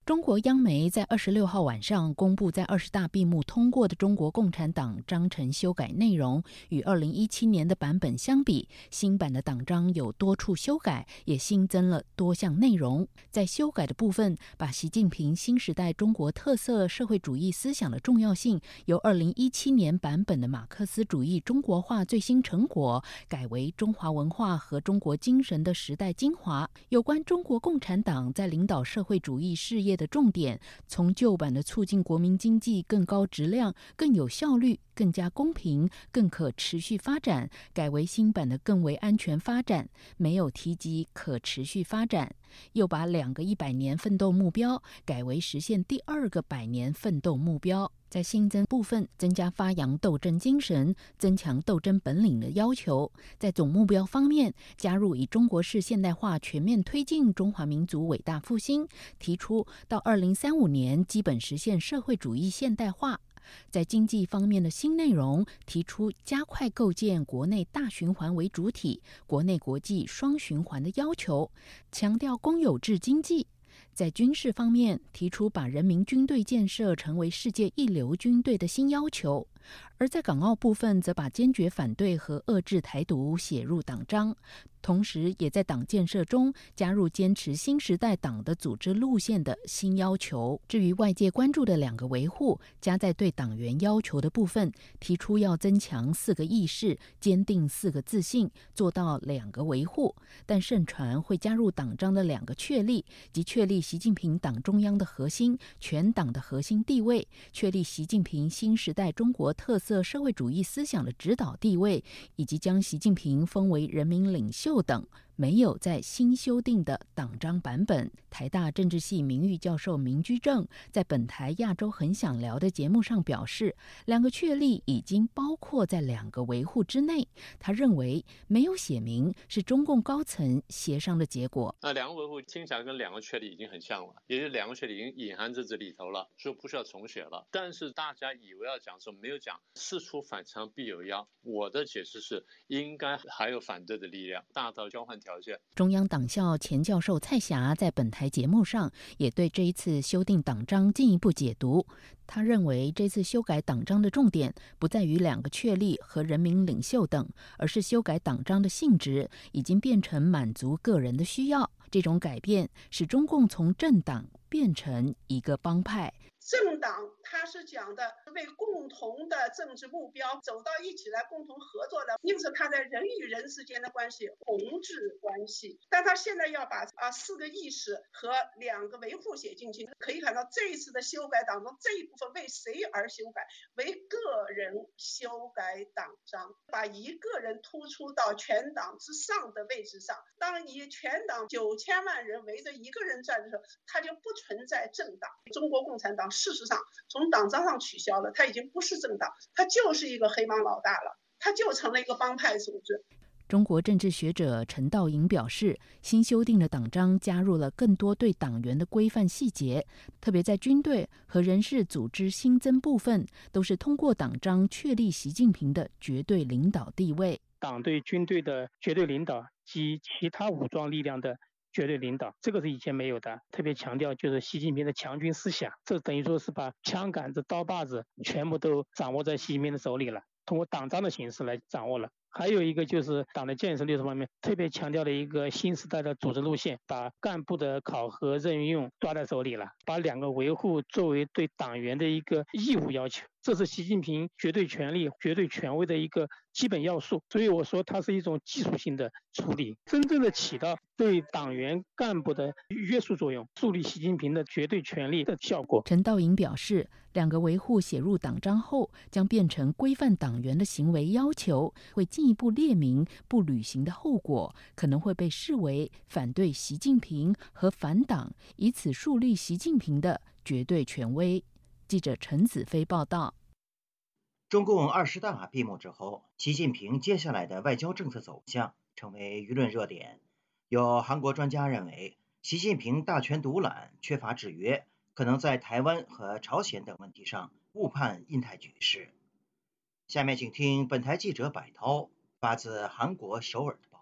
中国央媒在二十六号晚上公布，在二十大闭幕通过的中国共产党章程修改内容，与二零一七年的版本相比，新版的党章有多处修改，也新增了多项内容。在修改的部分，把习近平新时代中国特色社会主义思想的重要性，由二零一七年版本的马克思主义中国化最新成果，改为中华文化和中国精神的时代精华。有关中国共产党在领导社会主义事业。的重点从旧版的促进国民经济更高质量、更有效率、更加公平、更可持续发展，改为新版的更为安全发展，没有提及可持续发展。又把两个一百年奋斗目标改为实现第二个百年奋斗目标。在新增部分增加发扬斗争精神、增强斗争本领的要求；在总目标方面，加入以中国式现代化全面推进中华民族伟大复兴，提出到二零三五年基本实现社会主义现代化。在经济方面的新内容，提出加快构建国内大循环为主体、国内国际双循环的要求，强调公有制经济。在军事方面，提出把人民军队建设成为世界一流军队的新要求；而在港澳部分，则把坚决反对和遏制台独写入党章。同时，也在党建设中加入坚持新时代党的组织路线的新要求。至于外界关注的两个维护，加在对党员要求的部分，提出要增强四个意识，坚定四个自信，做到两个维护。但盛传会加入党章的两个确立，即确立习近平党中央的核心、全党的核心地位，确立习近平新时代中国特色社会主义思想的指导地位，以及将习近平封为人民领袖。等。没有在新修订的党章版本。台大政治系名誉教授明居正在本台《亚洲很想聊》的节目上表示，两个确立已经包括在两个维护之内。他认为没有写明是中共高层协商的结果。那两个维护听起来跟两个确立已经很像了，也就两个确立已经隐含在这里头了，所以不需要重写了。但是大家以为要讲什么没有讲，事出反常必有妖。我的解释是，应该还有反对的力量，大到交换。中央党校前教授蔡霞在本台节目上也对这一次修订党章进一步解读。他认为，这次修改党章的重点不在于两个确立和人民领袖等，而是修改党章的性质已经变成满足个人的需要。这种改变使中共从政党变成一个帮派。政党它是讲的为共同的政治目标走到一起来共同合作的，因此它在人与人之间的关系同质关系。但他现在要把啊四个意识和两个维护写进去，可以看到这一次的修改当中这一部分为谁而修改？为个人修改党章，把一个人突出到全党之上的位置上。当你全党九千万人围着一个人站的时候，他就不存在政党。中国共产党。事实上，从党章上取消了，他已经不是政党，他就是一个黑帮老大了，他就成了一个帮派组织。中国政治学者陈道颖表示，新修订的党章加入了更多对党员的规范细节，特别在军队和人事组织新增部分，都是通过党章确立习近平的绝对领导地位。党对军队的绝对领导及其他武装力量的。绝对领导，这个是以前没有的。特别强调就是习近平的强军思想，这等于说是把枪杆子、刀把子全部都掌握在习近平的手里了，通过党章的形式来掌握了。还有一个就是党的建设六十方面，特别强调了一个新时代的组织路线，把干部的考核任用抓在手里了，把两个维护作为对党员的一个义务要求。这是习近平绝对权力、绝对权威的一个基本要素。所以我说，它是一种技术性的处理，真正的起到对党员干部的约束作用，树立习近平的绝对权力的效果。陈道颖表示，两个维护写入党章后，将变成规范党员的行为要求，会进一步列明不履行的后果，可能会被视为反对习近平和反党，以此树立习近平的绝对权威。记者陈子飞报道：中共二十大闭幕之后，习近平接下来的外交政策走向成为舆论热点。有韩国专家认为，习近平大权独揽、缺乏制约，可能在台湾和朝鲜等问题上误判印太局势。下面请听本台记者柏涛发自韩国首尔的。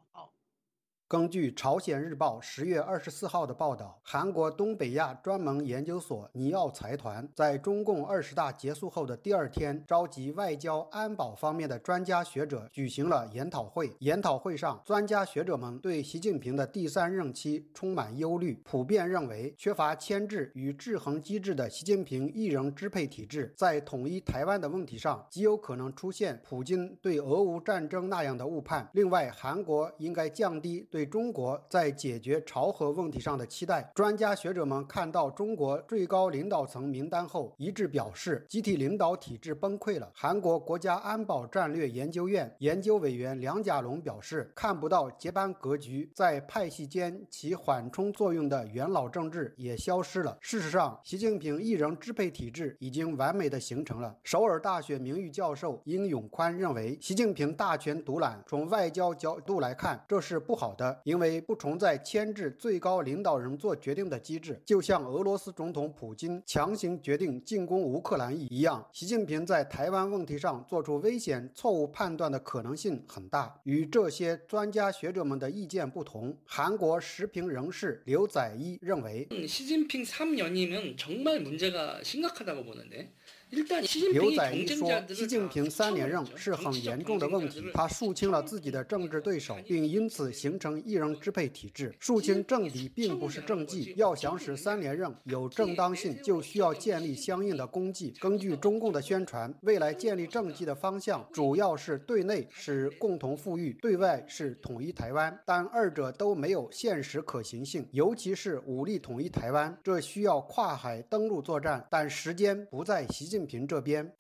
根据朝鲜日报十月二十四号的报道，韩国东北亚专门研究所尼奥财团在中共二十大结束后的第二天，召集外交安保方面的专家学者举行了研讨会。研讨会上，专家学者们对习近平的第三任期充满忧虑，普遍认为缺乏牵制与制衡机制的习近平一人支配体制，在统一台湾的问题上极有可能出现普京对俄乌战争那样的误判。另外，韩国应该降低对对中国在解决朝核问题上的期待，专家学者们看到中国最高领导层名单后，一致表示集体领导体制崩溃了。韩国国家安保战略研究院研究委员梁甲龙表示，看不到接班格局，在派系间起缓冲作用的元老政治也消失了。事实上，习近平一人支配体制已经完美的形成了。首尔大学名誉教授殷永宽认为，习近平大权独揽，从外交角度来看，这是不好的。因为不存在牵制最高领导人做决定的机制，就像俄罗斯总统普京强行决定进攻乌克兰一样，习近平在台湾问题上做出危险错误判断的可能性很大。与这些专家学者们的意见不同，韩国时评人士刘载一认为，习近平三년이면정말문제가심각하다고보는데 刘载一说：“习近平三连任是很严重的问题，他肃清了自己的政治对手，并因此形成一人支配体制。肃清政敌并不是政绩，要想使三连任有正当性，就需要建立相应的功绩。根据中共的宣传，未来建立政绩的方向主要是对内是共同富裕，对外是统一台湾，但二者都没有现实可行性，尤其是武力统一台湾，这需要跨海登陆作战，但时间不在习近。”习近平这边，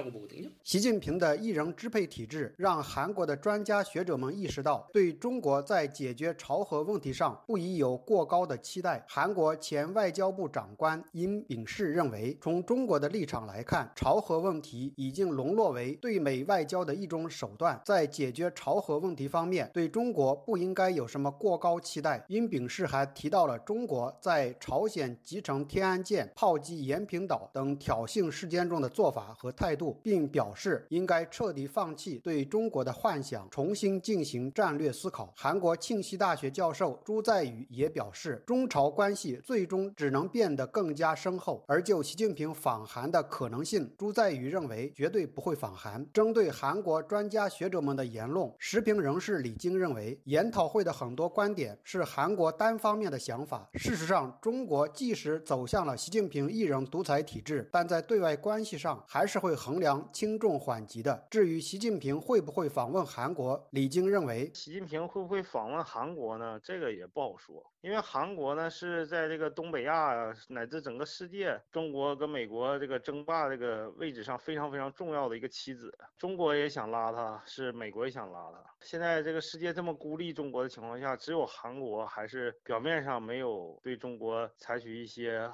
习近平的一人支配体制让韩国的专家学者们意识到，对中国在解决朝核问题上不宜有过高的期待。韩国前外交部长官殷炳世认为，从中国的立场来看，朝核问题已经沦落为对美外交的一种手段，在解决朝核问题方面，对中国不应该有什么过高期待。殷炳世还提到了中国在朝鲜集成天安舰、炮击延坪岛等挑衅事件中的做。法和态度，并表示应该彻底放弃对中国的幻想，重新进行战略思考。韩国庆熙大学教授朱在宇也表示，中朝关系最终只能变得更加深厚。而就习近平访韩的可能性，朱在宇认为绝对不会访韩。针对韩国专家学者们的言论，时评人士李晶认为，研讨会的很多观点是韩国单方面的想法。事实上，中国即使走向了习近平一人独裁体制，但在对外关系上。还是会衡量轻重缓急的。至于习近平会不会访问韩国，李晶认为，习近平会不会访问韩国呢？这个也不好说，因为韩国呢是在这个东北亚乃至整个世界，中国跟美国这个争霸这个位置上非常非常重要的一个棋子。中国也想拉他，是美国也想拉他。现在这个世界这么孤立中国的情况下，只有韩国还是表面上没有对中国采取一些。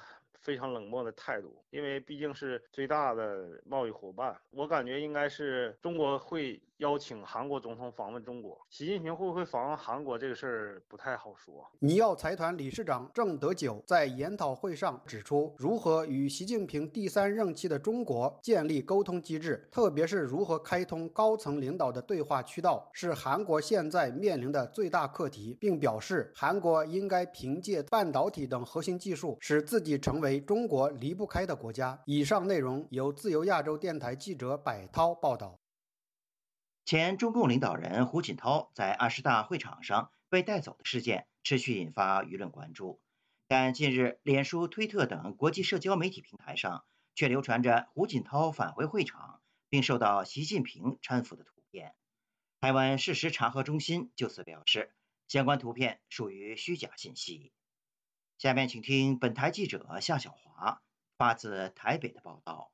非常冷漠的态度，因为毕竟是最大的贸易伙伴，我感觉应该是中国会。邀请韩国总统访问中国，习近平会不会访问韩国这个事儿不太好说。尼奥财团理事长郑德九在研讨会上指出，如何与习近平第三任期的中国建立沟通机制，特别是如何开通高层领导的对话渠道，是韩国现在面临的最大课题，并表示韩国应该凭借半导体等核心技术，使自己成为中国离不开的国家。以上内容由自由亚洲电台记者柏涛报道。前中共领导人胡锦涛在二十大会场上被带走的事件持续引发舆论关注，但近日，脸书、推特等国际社交媒体平台上却流传着胡锦涛返回会场并受到习近平搀扶的图片。台湾事实查核中心就此表示，相关图片属于虚假信息。下面请听本台记者夏小华发自台北的报道。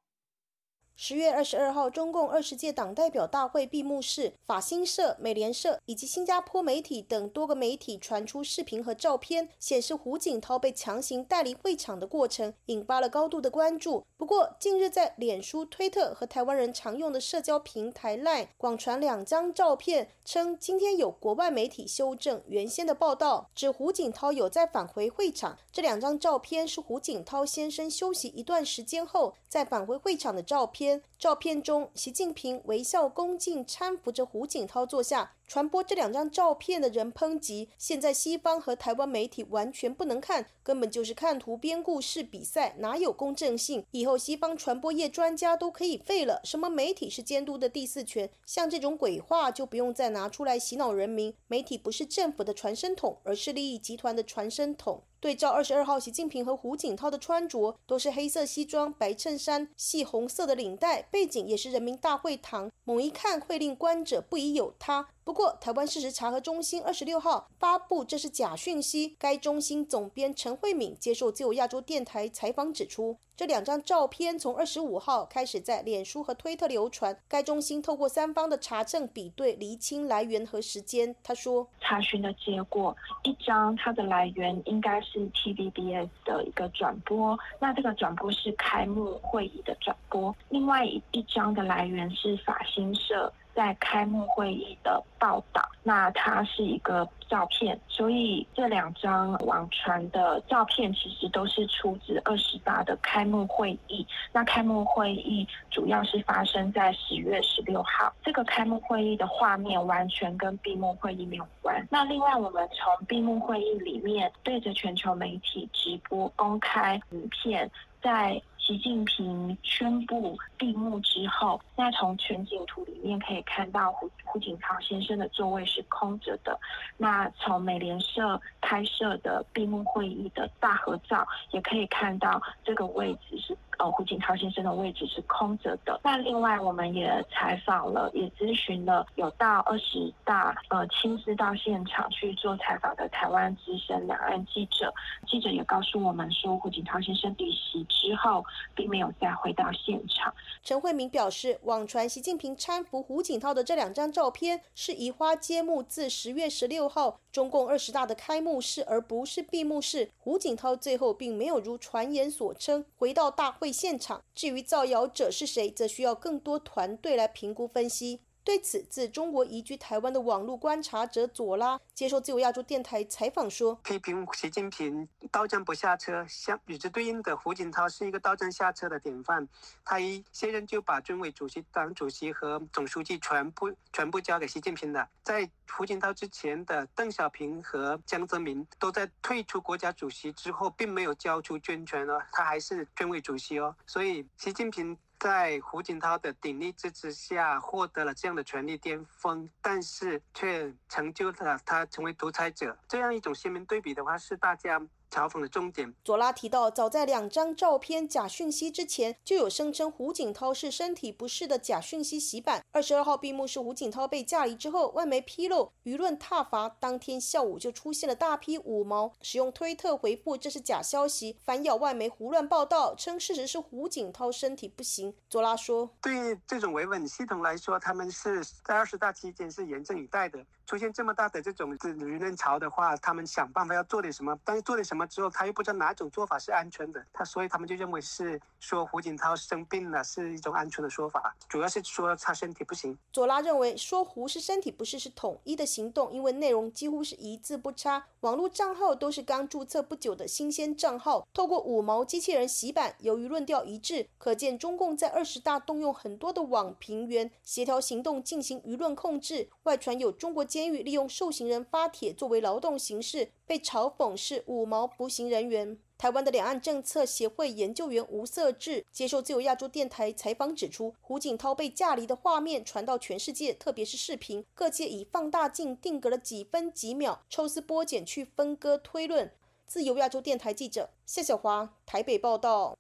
十月二十二号，中共二十届党代表大会闭幕式，法新社、美联社以及新加坡媒体等多个媒体传出视频和照片，显示胡锦涛被强行带离会场的过程，引发了高度的关注。不过，近日在脸书、推特和台湾人常用的社交平台 LINE 广传两张照片，称今天有国外媒体修正原先的报道，指胡锦涛有在返回会场。这两张照片是胡锦涛先生休息一段时间后再返回会场的照片。照片中，习近平微笑恭敬搀扶着胡锦涛坐下。传播这两张照片的人抨击，现在西方和台湾媒体完全不能看，根本就是看图编故事比赛，哪有公正性？以后西方传播业专家都可以废了，什么媒体是监督的第四权？像这种鬼话就不用再拿出来洗脑人民。媒体不是政府的传声筒，而是利益集团的传声筒。对照二十二号，习近平和胡锦涛的穿着都是黑色西装、白衬衫、系红色的领带，背景也是人民大会堂，猛一看会令观者不疑有他。不过，台湾事实查核中心二十六号发布这是假讯息。该中心总编陈慧敏接受自由亚洲电台采访指出，这两张照片从二十五号开始在脸书和推特流传。该中心透过三方的查证比对，厘清来源和时间。他说，查询的结果，一张它的来源应该是 TVBS 的一个转播，那这个转播是开幕会议的转播；另外一张的来源是法新社。在开幕会议的报道，那它是一个照片，所以这两张网传的照片其实都是出自二十八的开幕会议。那开幕会议主要是发生在十月十六号，这个开幕会议的画面完全跟闭幕会议没有关。那另外，我们从闭幕会议里面对着全球媒体直播公开影片，在。习近平宣布闭幕之后，那从全景图里面可以看到胡胡锦涛先生的座位是空着的。那从美联社拍摄的闭幕会议的大合照，也可以看到这个位置是。呃，胡锦涛先生的位置是空着的。那另外，我们也采访了，也咨询了有到二十大，呃，亲自到现场去做采访的台湾资深两岸记者。记者也告诉我们说，胡锦涛先生离席之后，并没有再回到现场。陈慧明表示，网传习近平搀扶胡锦涛的这两张照片是移花接木，自十月十六号中共二十大的开幕式，而不是闭幕式。胡锦涛最后并没有如传言所称回到大。会现场，至于造谣者是谁，则需要更多团队来评估分析。对此，自中国移居台湾的网络观察者左拉接受自由亚洲电台采访说：“批评习近平到站不下车，相与之对应的胡锦涛是一个到站下车的典范。他一卸任就把军委主席、党主席和总书记全部全部交给习近平了。在胡锦涛之前的邓小平和江泽民都在退出国家主席之后，并没有交出军权哦，他还是军委主席哦。所以，习近平。”在胡锦涛的鼎力支持下，获得了这样的权力巅峰，但是却成就了他成为独裁者。这样一种鲜明对比的话，是大家。嘲讽的重点。佐拉提到，早在两张照片假讯息之前，就有声称胡锦涛是身体不适的假讯息洗版。二十二号闭幕式，胡锦涛被架离之后，外媒披露舆论挞伐，当天下午就出现了大批五毛使用推特回复这是假消息，反咬外媒胡乱报道，称事实是胡锦涛身体不行。佐拉说：“对这种维稳系统来说，他们是在二十大期间是严阵以待的。出现这么大的这种舆论潮的话，他们想办法要做点什么，但是做点什么。”之后他又不知道哪种做法是安全的，他所以他们就认为是说胡锦涛生病了是一种安全的说法，主要是说他身体不行。左拉认为说胡是身体不适是统一的行动，因为内容几乎是一字不差，网络账号都是刚注册不久的新鲜账号，透过五毛机器人洗版，由于论调一致，可见中共在二十大动用很多的网评员协调行动进行舆论控制。外传有中国监狱利用受刑人发帖作为劳动形式。被嘲讽是五毛服刑人员。台湾的两岸政策协会研究员吴色志接受自由亚洲电台采访指出，胡锦涛被架离的画面传到全世界，特别是视频，各界以放大镜定格了几分几秒，抽丝剥茧去分割推论。自由亚洲电台记者夏小华台北报道。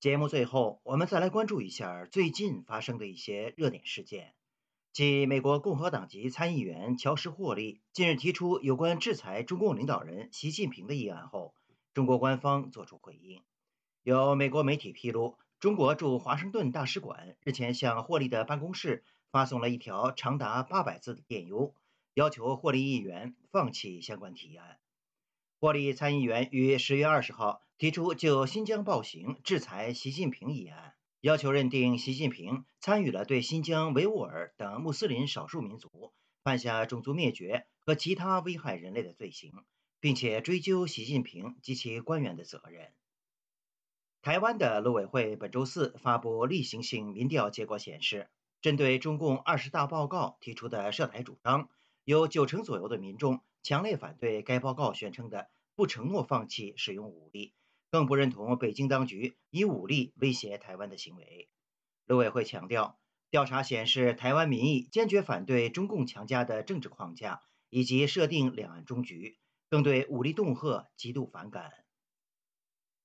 节目最后，我们再来关注一下最近发生的一些热点事件。继美国共和党籍参议员乔什·霍利近日提出有关制裁中共领导人习近平的议案后，中国官方作出回应。有美国媒体披露，中国驻华盛顿大使馆日前向霍利的办公室发送了一条长达八百字的电邮，要求霍利议员放弃相关提案。霍利参议员于十月二十号提出就新疆暴行制裁习近平议案，要求认定习近平参与了对新疆维吾尔等穆斯林少数民族犯下种族灭绝和其他危害人类的罪行，并且追究习近平及其官员的责任。台湾的陆委会本周四发布例行性民调结果显示，针对中共二十大报告提出的涉台主张，有九成左右的民众。强烈反对该报告宣称的不承诺放弃使用武力，更不认同北京当局以武力威胁台湾的行为。陆委会强调，调查显示台湾民意坚决反对中共强加的政治框架以及设定两岸终局，更对武力恫吓极度反感。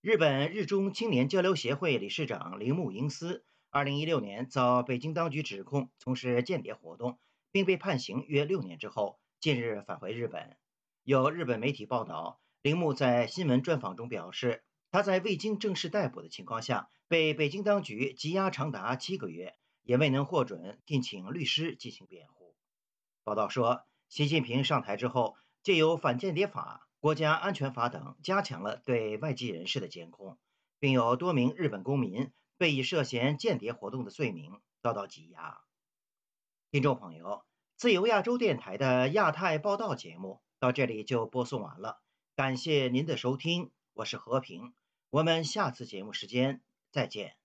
日本日中青年交流协会理事长铃木英司，二零一六年遭北京当局指控从事间谍活动，并被判刑约六年之后。近日返回日本，有日本媒体报道，铃木在新闻专访中表示，他在未经正式逮捕的情况下，被北京当局羁押长达七个月，也未能获准聘请律师进行辩护。报道说，习近平上台之后，借由反间谍法、国家安全法等，加强了对外籍人士的监控，并有多名日本公民被以涉嫌间谍活动的罪名遭到羁押。听众朋友。自由亚洲电台的亚太报道节目到这里就播送完了，感谢您的收听，我是和平，我们下次节目时间再见。